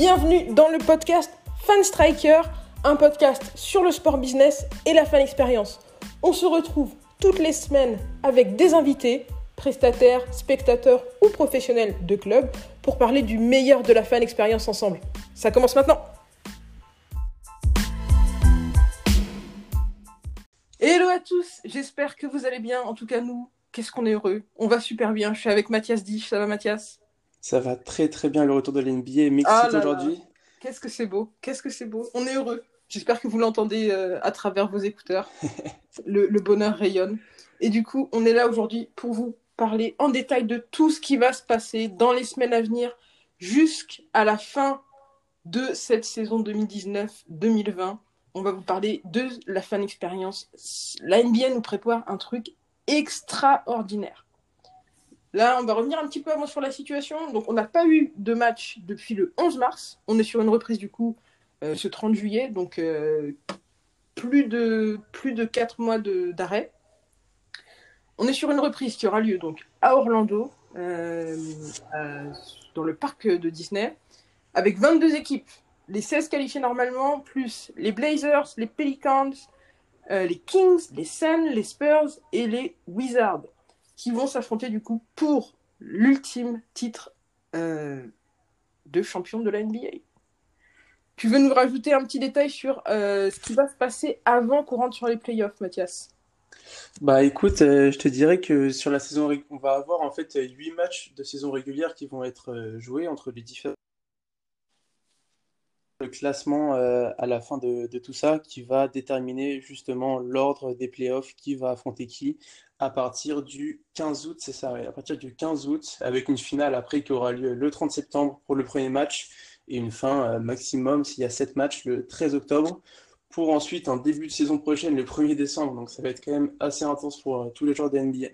Bienvenue dans le podcast Fan Striker, un podcast sur le sport business et la fan expérience. On se retrouve toutes les semaines avec des invités, prestataires, spectateurs ou professionnels de club pour parler du meilleur de la fan expérience ensemble. Ça commence maintenant. Hello à tous, j'espère que vous allez bien. En tout cas, nous, qu'est-ce qu'on est heureux. On va super bien. Je suis avec Mathias Dich. Ça va, Mathias? Ça va très très bien le retour de l'NBA Mexique Ah aujourd'hui. Qu'est-ce que c'est beau, qu'est-ce que c'est beau. On est heureux. J'espère que vous l'entendez euh, à travers vos écouteurs. le, le bonheur rayonne. Et du coup, on est là aujourd'hui pour vous parler en détail de tout ce qui va se passer dans les semaines à venir jusqu'à la fin de cette saison 2019-2020. On va vous parler de la fan expérience. La NBA nous prépare un truc extraordinaire. Là, on va revenir un petit peu avant sur la situation. Donc, on n'a pas eu de match depuis le 11 mars. On est sur une reprise du coup euh, ce 30 juillet. Donc, euh, plus, de, plus de 4 mois d'arrêt. On est sur une reprise qui aura lieu donc à Orlando, euh, dans le parc de Disney, avec 22 équipes. Les 16 qualifiées normalement, plus les Blazers, les Pelicans, les Kings, les Suns, les Spurs et les Wizards qui vont s'affronter du coup pour l'ultime titre euh, de champion de la NBA. Tu veux nous rajouter un petit détail sur euh, ce qui va se passer avant qu'on rentre sur les playoffs, Mathias? Bah écoute, euh, je te dirais que sur la saison, on va avoir en fait 8 matchs de saison régulière qui vont être joués entre les différents le classement euh, à la fin de, tout ça qui va déterminer justement l'ordre des playoffs, qui va affronter qui à partir du 15 août, c'est ça, à partir du 15 août, avec une finale après qui aura lieu le 30 septembre pour le premier match et une fin euh, maximum s'il y a 7 matchs le 13 octobre pour ensuite un début de saison prochaine le 1er décembre. Donc ça va être quand même assez intense pour euh, tous les joueurs de NBA.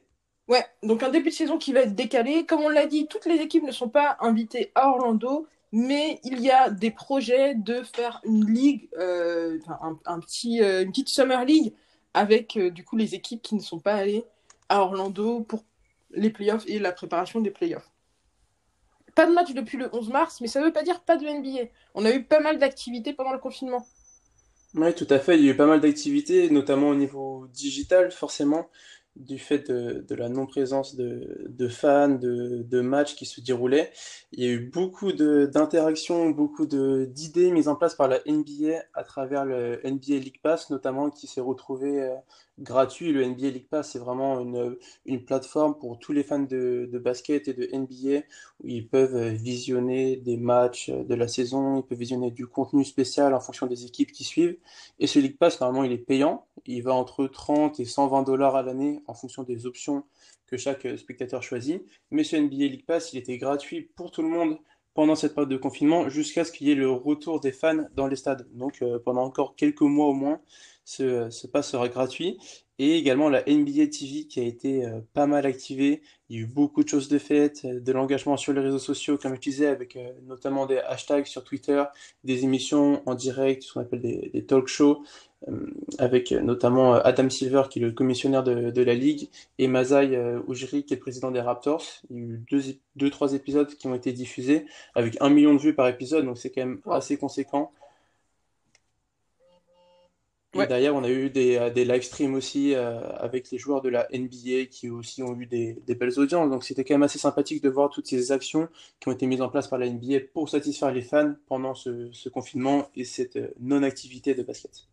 Ouais, donc un début de saison qui va être décalé. Comme on l'a dit, toutes les équipes ne sont pas invitées à Orlando, mais il y a des projets de faire une ligue, euh, un petit, euh, une petite Summer League avec euh, du coup les équipes qui ne sont pas allées à Orlando pour les playoffs et la préparation des playoffs. Pas de match depuis le 11 mars, mais ça ne veut pas dire pas de NBA. On a eu pas mal d'activités pendant le confinement. Oui, tout à fait. Il y a eu pas mal d'activités, notamment au niveau digital, forcément, du fait de, la non-présence de, fans, de, matchs qui se déroulaient. Il y a eu beaucoup d'interactions, beaucoup d'idées mises en place par la NBA à travers le NBA League Pass, notamment qui s'est retrouvé euh, gratuit. Le NBA League Pass, c'est vraiment une, une plateforme pour tous les fans de, basket et de NBA où ils peuvent visionner des matchs de la saison, ils peuvent visionner du contenu spécial en fonction des équipes qui suivent. Et ce League Pass, normalement, il est payant. Il va entre 30 et 120 dollars à l'année en fonction des options que chaque euh, spectateur choisit. Mais ce NBA League Pass, il était gratuit pour tout le monde pendant cette période de confinement jusqu'à ce qu'il y ait le retour des fans dans les stades. Donc euh, pendant encore quelques mois au moins, ce, ce pass sera gratuit. Et également la NBA TV qui a été euh, pas mal activée. Il y a eu beaucoup de choses de faites, de l'engagement sur les réseaux sociaux, comme je disais, avec notamment des hashtags sur Twitter, des émissions en direct, ce qu'on appelle des, talk shows, avec euh, notamment euh, Adam Silver qui est le commissionnaire de, de la ligue et Masai euh, Ujiri qui est le président des Raptors. Il y a eu deux, deux, trois épisodes qui ont été diffusés avec un million de vues par épisode, donc c'est quand même assez conséquent. Et derrière, on a eu des, euh, des live streams aussi euh, avec les joueurs de la NBA qui aussi ont eu des, des belles audiences. Donc c'était quand même assez sympathique de voir toutes ces actions qui ont été mises en place par la NBA pour satisfaire les fans pendant ce, ce confinement et cette euh, non-activité de basket.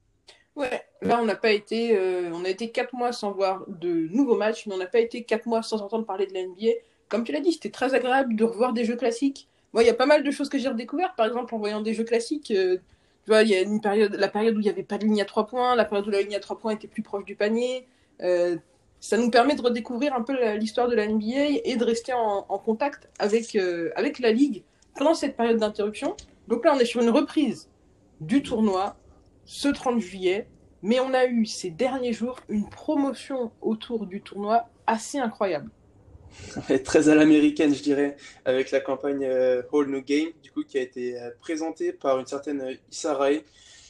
Ouais, là on n'a pas été, euh, on a été quatre mois sans voir de nouveaux matchs, mais on n'a pas été quatre mois sans entendre parler de la NBA. Comme tu l'as dit, c'était très agréable de revoir des jeux classiques. Moi, il y a pas mal de choses que j'ai redécouvertes, par exemple en voyant des jeux classiques. euh, tu vois, il y a une période, la période où il n'y avait pas de ligne à trois points, la période où la ligne à trois points était plus proche du panier. Euh, ça nous permet de redécouvrir un peu l'histoire de la NBA et de rester en, en contact avec, avec la ligue pendant cette période d'interruption. Donc là, on est sur une reprise du tournoi ce 30 juillet, mais on a eu ces derniers jours une promotion autour du tournoi assez incroyable. Très à l'américaine, je dirais, avec la campagne euh, All No Game, du coup, qui a été euh, présentée par une certaine euh, Issa Rae,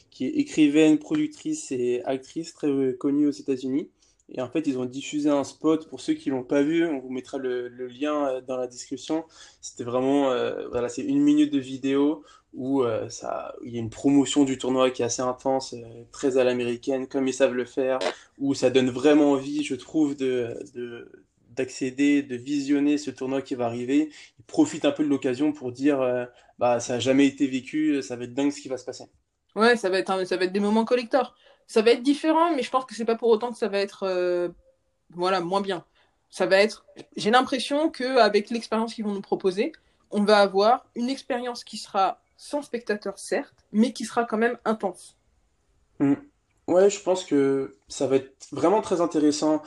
qui est écrivaine, productrice et actrice très euh, connue aux États-Unis. Et en fait, ils ont diffusé un spot pour ceux qui l'ont pas vu. On vous mettra le, le lien dans la description. C'était vraiment, voilà, c'est une minute de vidéo où euh, ça, il y a une promotion du tournoi qui est assez intense, très à l'américaine, comme ils savent le faire, où ça donne vraiment envie, je trouve, de, de d'accéder, de visionner ce tournoi qui va arriver. Ils profitent un peu de l'occasion pour dire, bah, ça a jamais été vécu, ça va être dingue ce qui va se passer. Ouais, ça va être, ça va être des moments collector. Ça va être différent, mais je pense que c'est pas pour autant que ça va être euh, voilà, moins bien. Ça va être. J'ai l'impression qu'avec l'expérience qu'ils vont nous proposer, on va avoir une expérience qui sera sans spectateurs, certes, mais qui sera quand même intense. Mm. Ouais, je pense que ça va être vraiment très intéressant.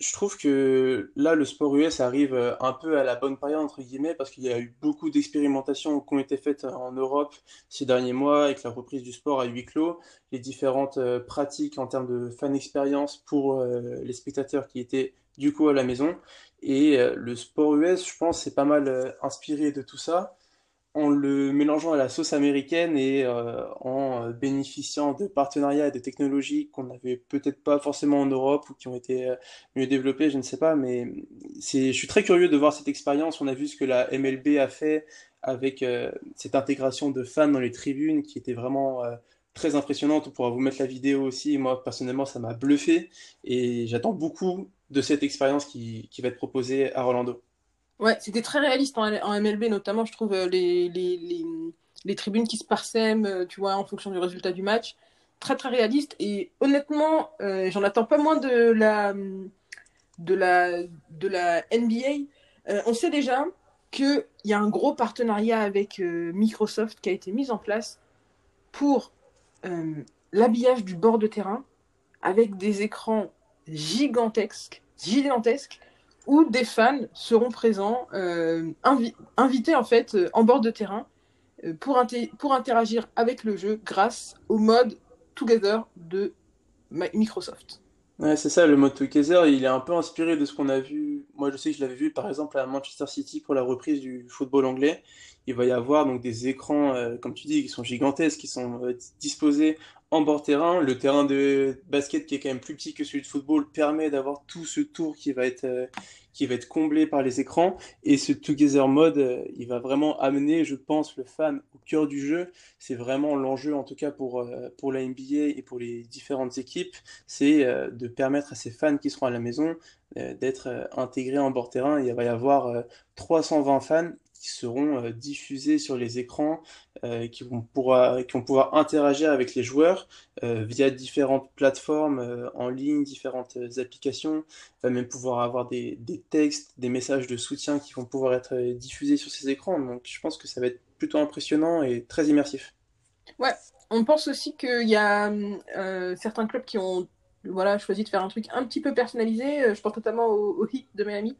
Je trouve que là, le sport US arrive euh, un peu à la bonne période, entre guillemets, parce qu'il y a eu beaucoup d'expérimentations qui ont été faites en Europe ces derniers mois avec la reprise du sport à huis clos, les différentes euh, pratiques en termes de fan expérience pour euh, les spectateurs qui étaient du coup à la maison. Et le sport US, je pense, c'est pas mal inspiré de tout ça en le mélangeant à la sauce américaine et euh, en bénéficiant de partenariats et de technologies qu'on n'avait peut-être pas forcément en Europe ou qui ont été euh, mieux développées, je ne sais pas, mais je suis très curieux de voir cette expérience. On a vu ce que la MLB a fait avec euh, cette intégration de fans dans les tribunes qui était vraiment très impressionnante. On pourra vous mettre la vidéo aussi. Moi, personnellement, ça m'a bluffé et j'attends beaucoup de cette expérience qui, qui va être proposée à Orlando. Ouais, c'était très réaliste en, MLB, notamment, je trouve, euh, les, les, les, tribunes qui se parsèment, euh, tu vois, en fonction du résultat du match. Très, très réaliste. Et honnêtement, euh, j'en attends pas moins de la, de la, de la NBA. on sait déjà qu'il y a un gros partenariat avec Microsoft qui a été mis en place pour l'habillage du bord de terrain avec des écrans gigantesques, gigantesques où des fans seront présents, euh, invités en fait euh, en bord de terrain euh, pour, pour interagir avec le jeu grâce au mode Together de Microsoft. Ouais, c'est ça, le mode Together, il est un peu inspiré de ce qu'on a vu. Moi, je sais que je l'avais vu par exemple à Manchester City pour la reprise du football anglais. Il va y avoir donc des écrans, comme tu dis, qui sont gigantesques, qui sont disposés en bord terrain. Le terrain de basket, qui est quand même plus petit que celui de football, permet d'avoir tout ce tour qui va être, euh, qui va être comblé par les écrans. Et ce Together Mode, euh, il va vraiment amener, je pense, le fan au cœur du jeu. C'est vraiment l'enjeu, en tout cas pour, euh, pour la NBA et pour les différentes équipes, c'est de permettre à ces fans qui seront à la maison d'être intégrés en bord terrain. Il va y avoir 320 fans qui seront euh, diffusés sur les écrans, euh, qui, vont pouvoir, qui vont pouvoir interagir avec les joueurs euh, via différentes plateformes en ligne, différentes applications. va même pouvoir avoir des, des, textes, des messages de soutien qui vont pouvoir être diffusés sur ces écrans. Donc je pense que ça va être plutôt impressionnant et très immersif. Ouais, on pense aussi qu'il y a certains clubs qui ont voilà, choisi de faire un truc un petit peu personnalisé. Je pense notamment au, au de Miami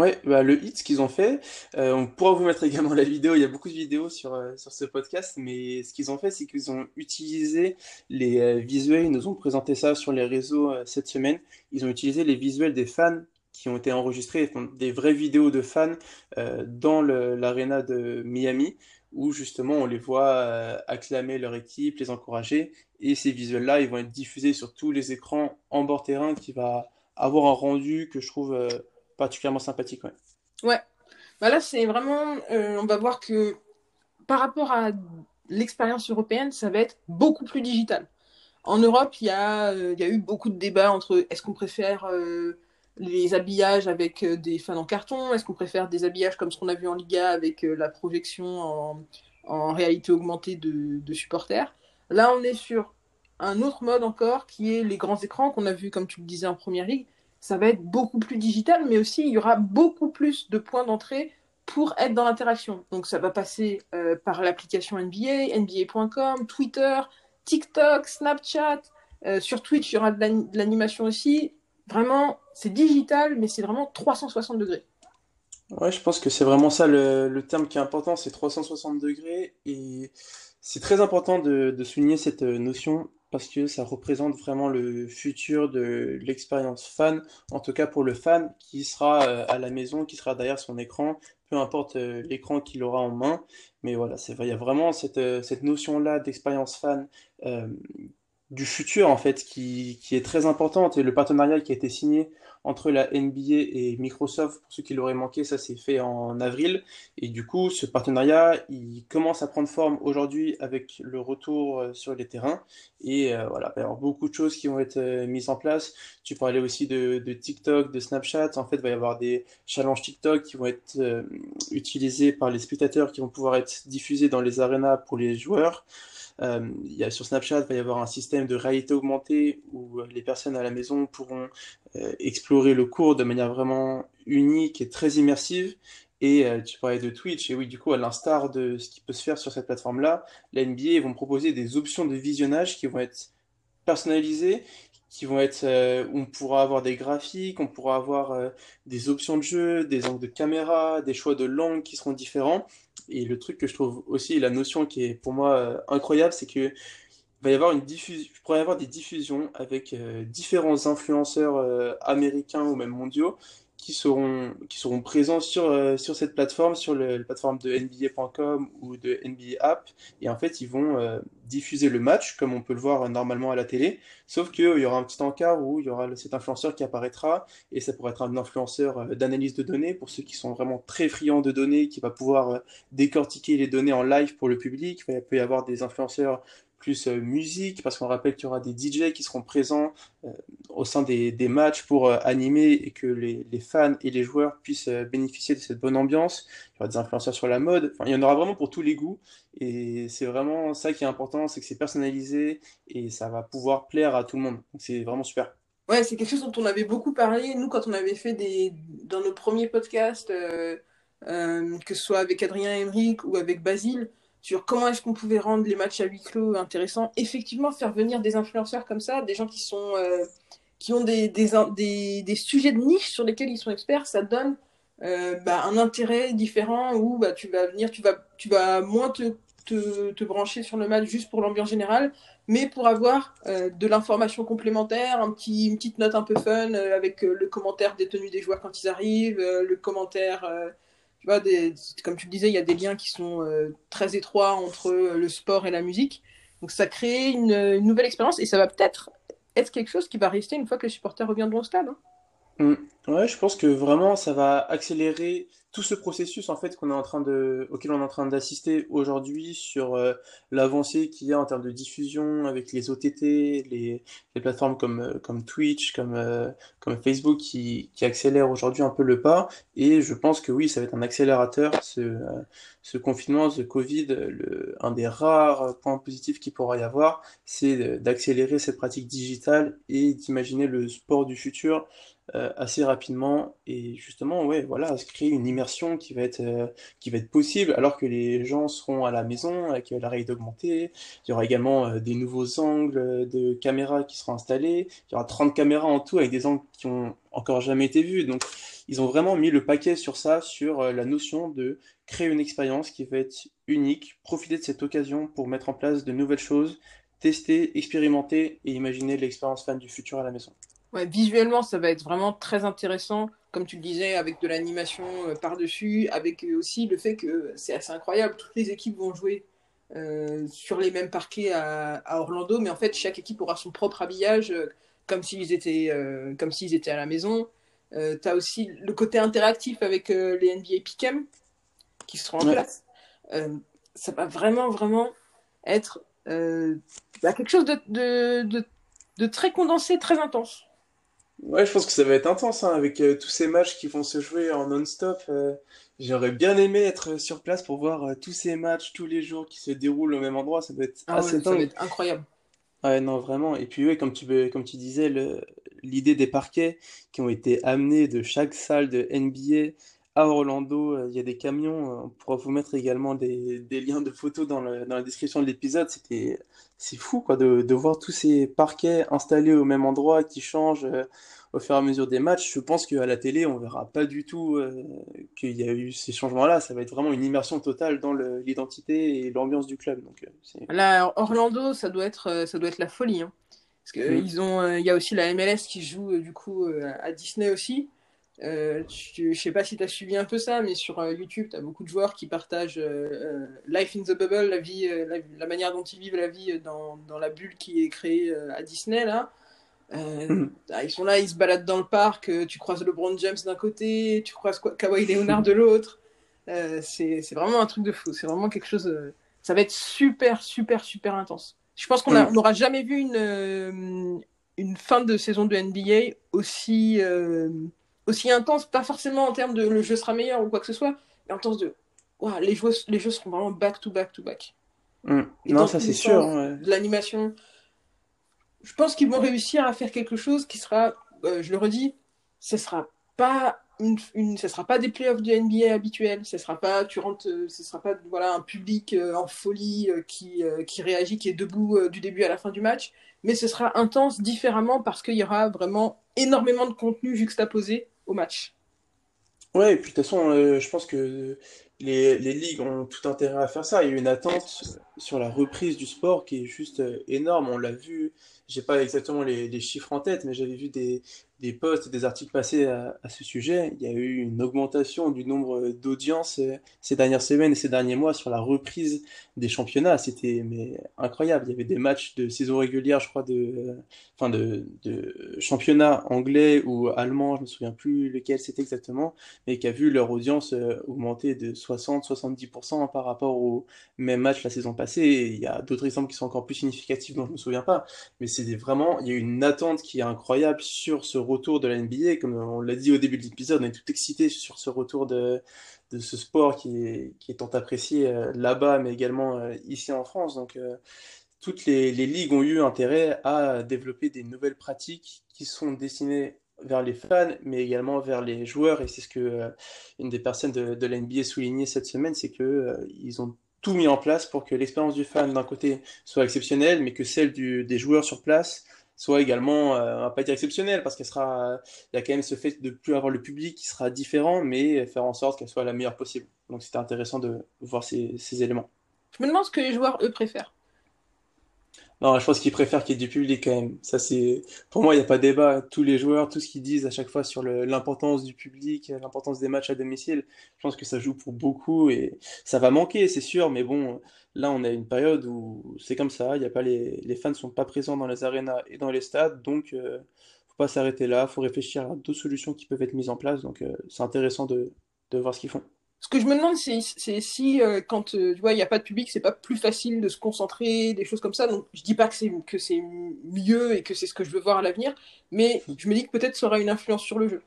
Ouais, bah, le hit, qu'ils ont fait, euh, on pourra vous mettre également la vidéo, il y a beaucoup de vidéos sur, euh, sur ce podcast, mais ce qu'ils ont fait, c'est qu'ils ont utilisé les euh, visuels, ils nous ont présenté ça sur les réseaux cette semaine, ils ont utilisé les visuels des fans qui ont été enregistrés, des vraies vidéos de fans dans l'aréna de Miami, où justement on les voit acclamer leur équipe, les encourager, et ces visuels-là, ils vont être diffusés sur tous les écrans en bord terrain, qui va avoir un rendu que je trouve particulièrement sympathique. Ouais. ouais. Bah là, c'est vraiment. Euh, on va voir que par rapport à l'expérience européenne, ça va être beaucoup plus digital. En Europe, il y, a, euh, y a eu beaucoup de débats entre est-ce qu'on préfère euh, les habillages avec des fans en carton, est-ce qu'on préfère des habillages comme ce qu'on a vu en Liga avec la projection en, en réalité augmentée de, de, supporters. Là, on est sur un autre mode encore qui est les grands écrans qu'on a vu, comme tu le disais, en première ligue, ça va être beaucoup plus digital, mais aussi il y aura beaucoup plus de points d'entrée pour être dans l'interaction. Donc ça va passer euh, par l'application NBA, NBA.com, Twitter, TikTok, Snapchat. Euh, sur Twitch, il y aura de l'animation aussi. Vraiment, c'est digital, mais c'est vraiment 360 degrés. Ouais, je pense que c'est vraiment ça le, terme qui est important, c'est 360 degrés. Et c'est très important de, de souligner cette notion parce que ça représente vraiment le futur de l'expérience fan, en tout cas pour le fan qui sera euh, à la maison, qui sera derrière son écran, peu importe euh, l'écran qu'il aura en main. Mais voilà, il y a vraiment cette, euh, notion-là d'expérience fan du futur en fait qui, qui est très importante. Et le partenariat qui a été signé entre la NBA et Microsoft, pour ceux qui l'auraient manqué, ça s'est fait en avril. Et du coup ce partenariat il commence à prendre forme aujourd'hui avec le retour sur les terrains et euh, voilà, il va y avoir beaucoup de choses qui vont être euh, mises en place. Tu parlais aussi de, TikTok, de Snapchat, en fait il va y avoir des challenges TikTok qui vont être utilisés par les spectateurs qui vont pouvoir être diffusés dans les arénas pour les joueurs. Euh, il y a, sur Snapchat, il va y avoir un système de réalité augmentée où euh, les personnes à la maison pourront euh, explorer le cours de manière vraiment unique et très immersive. Et tu parlais de Twitch, et oui, du coup, à l'instar de ce qui peut se faire sur cette plateforme-là, la NBA vont proposer des options de visionnage qui vont être personnalisées, qui vont être, on pourra avoir des graphiques, on pourra avoir des options de jeu, des angles de caméra, des choix de langue qui seront différents. Et le truc que je trouve aussi, la notion qui est pour moi euh, incroyable, c'est que va y avoir une diffusion, pourrait y avoir des diffusions avec euh, différents influenceurs euh, américains ou même mondiaux qui seront, qui seront présents sur, euh, sur cette plateforme, sur le, la plateforme de NBA.com ou de NBA App. Et en fait, ils vont euh, diffuser le match, comme on peut le voir normalement à la télé. Sauf qu'il y aura un petit encart où il y aura cet influenceur qui apparaîtra. Et ça pourrait être un influenceur euh, d'analyse de données pour ceux qui sont vraiment très friands de données, qui va pouvoir décortiquer les données en live pour le public. Il peut y avoir des influenceurs plus euh, musique, parce qu'on rappelle qu'il y aura des DJ qui seront présents euh, au sein des, des matchs pour euh, animer et que les, les, fans et les joueurs puissent bénéficier de cette bonne ambiance. Il y aura des influenceurs sur la mode, enfin, il y en aura vraiment pour tous les goûts. Et c'est vraiment ça qui est important, c'est que c'est personnalisé et ça va pouvoir plaire à tout le monde. Donc c'est vraiment super. Ouais, c'est quelque chose dont on avait beaucoup parlé, nous, quand on avait fait des... dans nos premiers podcasts, que ce soit avec Adrien Emerick ou avec Basile sur comment est-ce qu'on pouvait rendre les matchs à huis clos intéressants. Effectivement, faire venir des influenceurs comme ça, des gens qui sont euh, qui ont des, des, des, des, sujets de niche sur lesquels ils sont experts, ça donne euh, bah, un intérêt différent où bah, tu vas venir, tu vas, tu vas moins te, te, te brancher sur le match juste pour l'ambiance générale, mais pour avoir euh, de l'information complémentaire, un petit, une petite note un peu fun avec le commentaire des tenues des joueurs quand ils arrivent, le commentaire tu vois, des, comme tu le disais, il y a des liens qui sont euh, très étroits entre le sport et la musique. Donc ça crée une, une nouvelle expérience et ça va peut-être être quelque chose qui va rester une fois que les supporters reviendront au stade. Hein. Mm. Ouais, je pense que vraiment ça va accélérer tout ce processus en fait qu'on est en train de, auquel on est en train d'assister aujourd'hui sur euh, l'avancée qu'il y a en termes de diffusion avec les OTT, les, les plateformes comme, euh, comme Twitch, comme, euh, comme Facebook qui, qui accélèrent aujourd'hui un peu le pas. Et je pense que oui, ça va être un accélérateur, ce, ce confinement, ce Covid. Le, un des rares points positifs qu'il pourra y avoir, c'est d'accélérer cette pratique digitale et d'imaginer le sport du futur assez rapidement. Et justement ouais voilà se créer une immersion qui va être euh, qui va être possible alors que les gens seront à la maison avec la réalité augmentée il y aura également euh, des nouveaux angles de caméras qui seront installés. Il y aura 30 caméras en tout avec des angles qui ont encore jamais été vus. Donc ils ont vraiment mis le paquet sur ça sur euh, la notion de créer une expérience qui va être unique profiter de cette occasion pour mettre en place de nouvelles choses tester expérimenter et imaginer l'expérience fan du futur à la maison Ouais, visuellement, ça va être vraiment très intéressant, comme tu le disais, avec de l'animation euh, par-dessus, avec euh, aussi le fait que c'est assez incroyable, toutes les équipes vont jouer euh, sur les mêmes parquets à, à, Orlando, mais en fait, chaque équipe aura son propre habillage, euh, comme s'ils étaient, euh, comme s'ils étaient à la maison. tu as aussi le côté interactif avec les NBA Pick'em qui seront en ouais. place. ça va vraiment, vraiment être bah, quelque chose de, de, de, de très condensé, très intense. Ouais, je pense que ça va être intense hein, avec euh, tous ces matchs qui vont se jouer en non-stop. Euh, j'aurais bien aimé être sur place pour voir euh, tous ces matchs tous les jours qui se déroulent au même endroit. Ça va être ah assez ouais, ça va être incroyable. Ouais, non, vraiment. Et puis, ouais, comme tu, comme tu disais, le, l'idée des parquets qui ont été amenés de chaque salle de NBA à Orlando, il y a des camions. On pourra vous mettre également des, des liens de photos dans, le, dans la description de l'épisode. C'était, c'est fou, quoi, de, de voir tous ces parquets installés au même endroit qui changent au fur et à mesure des matchs, je pense qu'à la télé, on verra pas du tout euh, qu'il y a eu ces changements-là. Ça va être vraiment une immersion totale dans l'identité et l'ambiance du club. Donc, euh, Là, Orlando, ça doit être, euh, ça doit être la folie. Hein. Parce que ils ont, il y a aussi la MLS qui joue du coup à Disney aussi. Euh, je sais pas si tu as suivi un peu ça, mais sur euh, YouTube, tu as beaucoup de joueurs qui partagent euh, Life in the Bubble, la, vie, la, manière dont ils vivent la vie dans, dans la bulle qui est créée à Disney. Là. Mhm. Ah, ils sont là, ils se baladent dans le parc, tu croises LeBron James d'un côté, tu croises Kawhi Leonard de l'autre. c'est vraiment un truc de fou. C'est vraiment quelque chose. ça va être super, super, super intense. Je pense qu'on n'aura jamais vu une, une fin de saison de NBA aussi aussi intense, pas forcément en termes de le jeu sera meilleur ou quoi que ce soit, mais en termes de les, jeux, les jeux seront vraiment back to back to back. Mm. Non, ça c'est sûr. De l'animation. Je pense qu'ils vont réussir à faire quelque chose qui sera, euh, je le redis, ce sera pas une, une ce sera pas des playoffs de NBA habituels, ce sera pas tu rentres, euh, ce sera pas voilà un public euh, en folie qui, qui réagit, qui est debout du début à la fin du match, mais ce sera intense différemment parce qu'il y aura vraiment énormément de contenu juxtaposé match. Ouais, et puis de toute façon, euh, je pense que les, ligues ont tout intérêt à faire ça. Il y a une attente sur la reprise du sport qui est juste euh, énorme. On l'a vu, j'ai pas exactement les, chiffres en tête, mais j'avais vu des, des posts et des articles passés à, ce sujet. Il y a eu une augmentation du nombre d'audiences euh, ces dernières semaines et ces derniers mois sur la reprise des championnats. C'était incroyable. Il y avait des matchs de saison régulière, je crois, de, euh, enfin de, de championnat anglais ou allemand, je me souviens plus lequel c'était exactement, mais qui a vu leur audience euh, augmenter de 60-70% par rapport au même match la saison passée. il y a d'autres exemples qui sont encore plus significatifs dont je me souviens pas, mais c'est vraiment, il y a une attente qui est incroyable sur ce retour de la NBA. Comme on l'a dit au début de l'épisode, on est tout excité sur ce retour de, ce sport qui est, tant apprécié euh, là-bas, mais également euh, ici en France. Donc, euh, toutes les, ligues ont eu intérêt à développer des nouvelles pratiques qui sont destinées vers les fans, mais également vers les joueurs. Et c'est ce que une des personnes de, la NBA soulignait cette semaine, c'est que ils ont tout mis en place pour que l'expérience du fan d'un côté soit exceptionnelle, mais que celle des joueurs sur place soit également, euh, on va pas dire exceptionnelle, parce qu'il sera, il y a quand même ce fait de plus avoir le public qui sera différent, mais faire en sorte qu'elle soit la meilleure possible. Donc c'était intéressant de voir ces, ces, éléments. Je me demande ce que les joueurs, eux, préfèrent. Non, je pense qu'ils préfèrent qu'il y ait du public quand même. Ça, c'est, pour moi, il n'y a pas de débat. Tous les joueurs, tout ce qu'ils disent à chaque fois sur l'importance du public, l'importance des matchs à domicile, je pense que ça joue pour beaucoup et ça va manquer, c'est sûr, mais bon, Là, on a une période où c'est comme ça, il y a pas les, les fans ne sont pas présents dans les arénas et dans les stades, donc euh, faut pas s'arrêter là, faut réfléchir à d'autres solutions qui peuvent être mises en place, donc euh, c'est intéressant de, de voir ce qu'ils font. Ce que je me demande, c'est si euh, quand euh, tu vois il n'y a pas de public, c'est pas plus facile de se concentrer, des choses comme ça. Donc je dis pas que c'est que c'est mieux et que c'est ce que je veux voir à l'avenir, mais je me dis que peut-être ça aura une influence sur le jeu.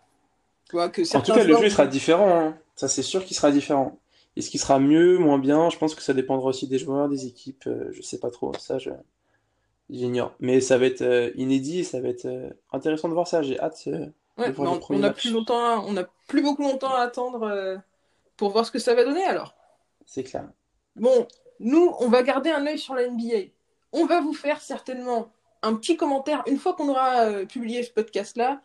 Tu vois, que en tout cas, le jeu sera différent. Hein. Ça, c'est sûr qu'il sera différent. Est-ce qu'il sera mieux, moins bien Je pense que ça dépendra aussi des joueurs, des équipes. Euh, je sais pas trop. Ça, je j'ignore. Mais ça va être euh, inédit. Ça va être euh, intéressant de voir ça. J'ai hâte de voir on, on a plus longtemps, on a plus beaucoup longtemps à attendre pour voir ce que ça va donner alors. C'est clair. Bon, nous, on va garder un œil sur la NBA. On va vous faire certainement un petit commentaire une fois qu'on aura publié ce podcast-là.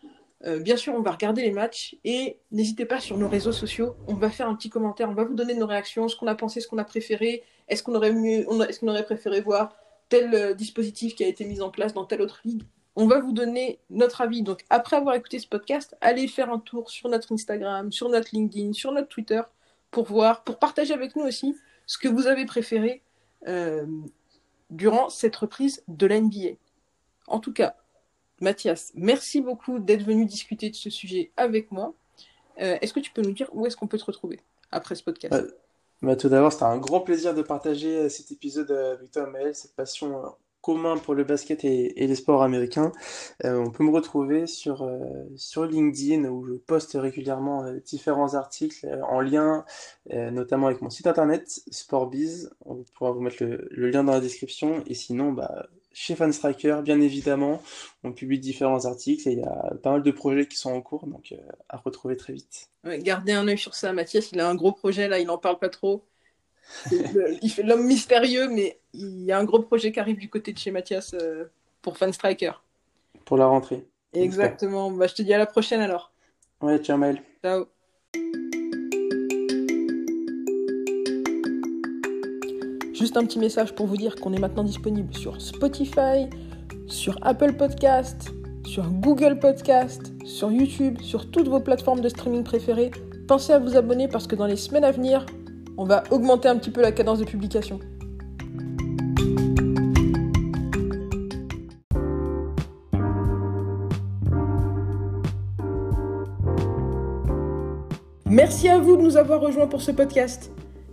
Euh, bien sûr, on va regarder les matchs et n'hésitez pas sur nos réseaux sociaux. On va faire un petit commentaire, on va vous donner nos réactions, ce qu'on a pensé, ce qu'on a préféré. Est-ce qu'on aurait est-ce aurait préféré voir tel euh, dispositif qui a été mis en place dans telle autre ligue? On va vous donner notre avis. Donc, après avoir écouté ce podcast, allez faire un tour sur notre Instagram, sur notre LinkedIn, sur notre Twitter pour voir, pour partager avec nous aussi ce que vous avez préféré euh, durant cette reprise de l'NBA. En tout cas, Mathias, merci beaucoup d'être venu discuter de ce sujet avec moi. Euh, est-ce que tu peux nous dire où est-ce qu'on peut te retrouver après ce podcast? Bah, Tout d'abord, c'était un grand plaisir de partager euh, cet épisode avec toi, Maël, cette passion euh, commune pour le basket et, les sports américains. on peut me retrouver sur, sur LinkedIn où je poste régulièrement différents articles en lien, notamment avec mon site internet Sportbiz. On pourra vous mettre le, le, lien dans la description. Et sinon, bah, chez Fanstriker, bien évidemment. On publie différents articles et il y a pas mal de projets qui sont en cours, donc euh, à retrouver très vite. gardez un œil sur ça. Mathias, il a un gros projet là, il n'en parle pas trop. il fait l'homme mystérieux, mais il y a un gros projet qui arrive du côté de chez Mathias euh, pour Fanstriker. Pour la rentrée. Exactement. Bah, je te dis à la prochaine alors. Ouais, ciao Maël. Ciao. Juste un petit message pour vous dire qu'on est maintenant disponible sur Spotify, sur Apple Podcast, sur Google Podcast, sur YouTube, sur toutes vos plateformes de streaming préférées. Pensez à vous abonner parce que dans les semaines à venir, on va augmenter un petit peu la cadence de publication. Merci à vous de nous avoir rejoints pour ce podcast.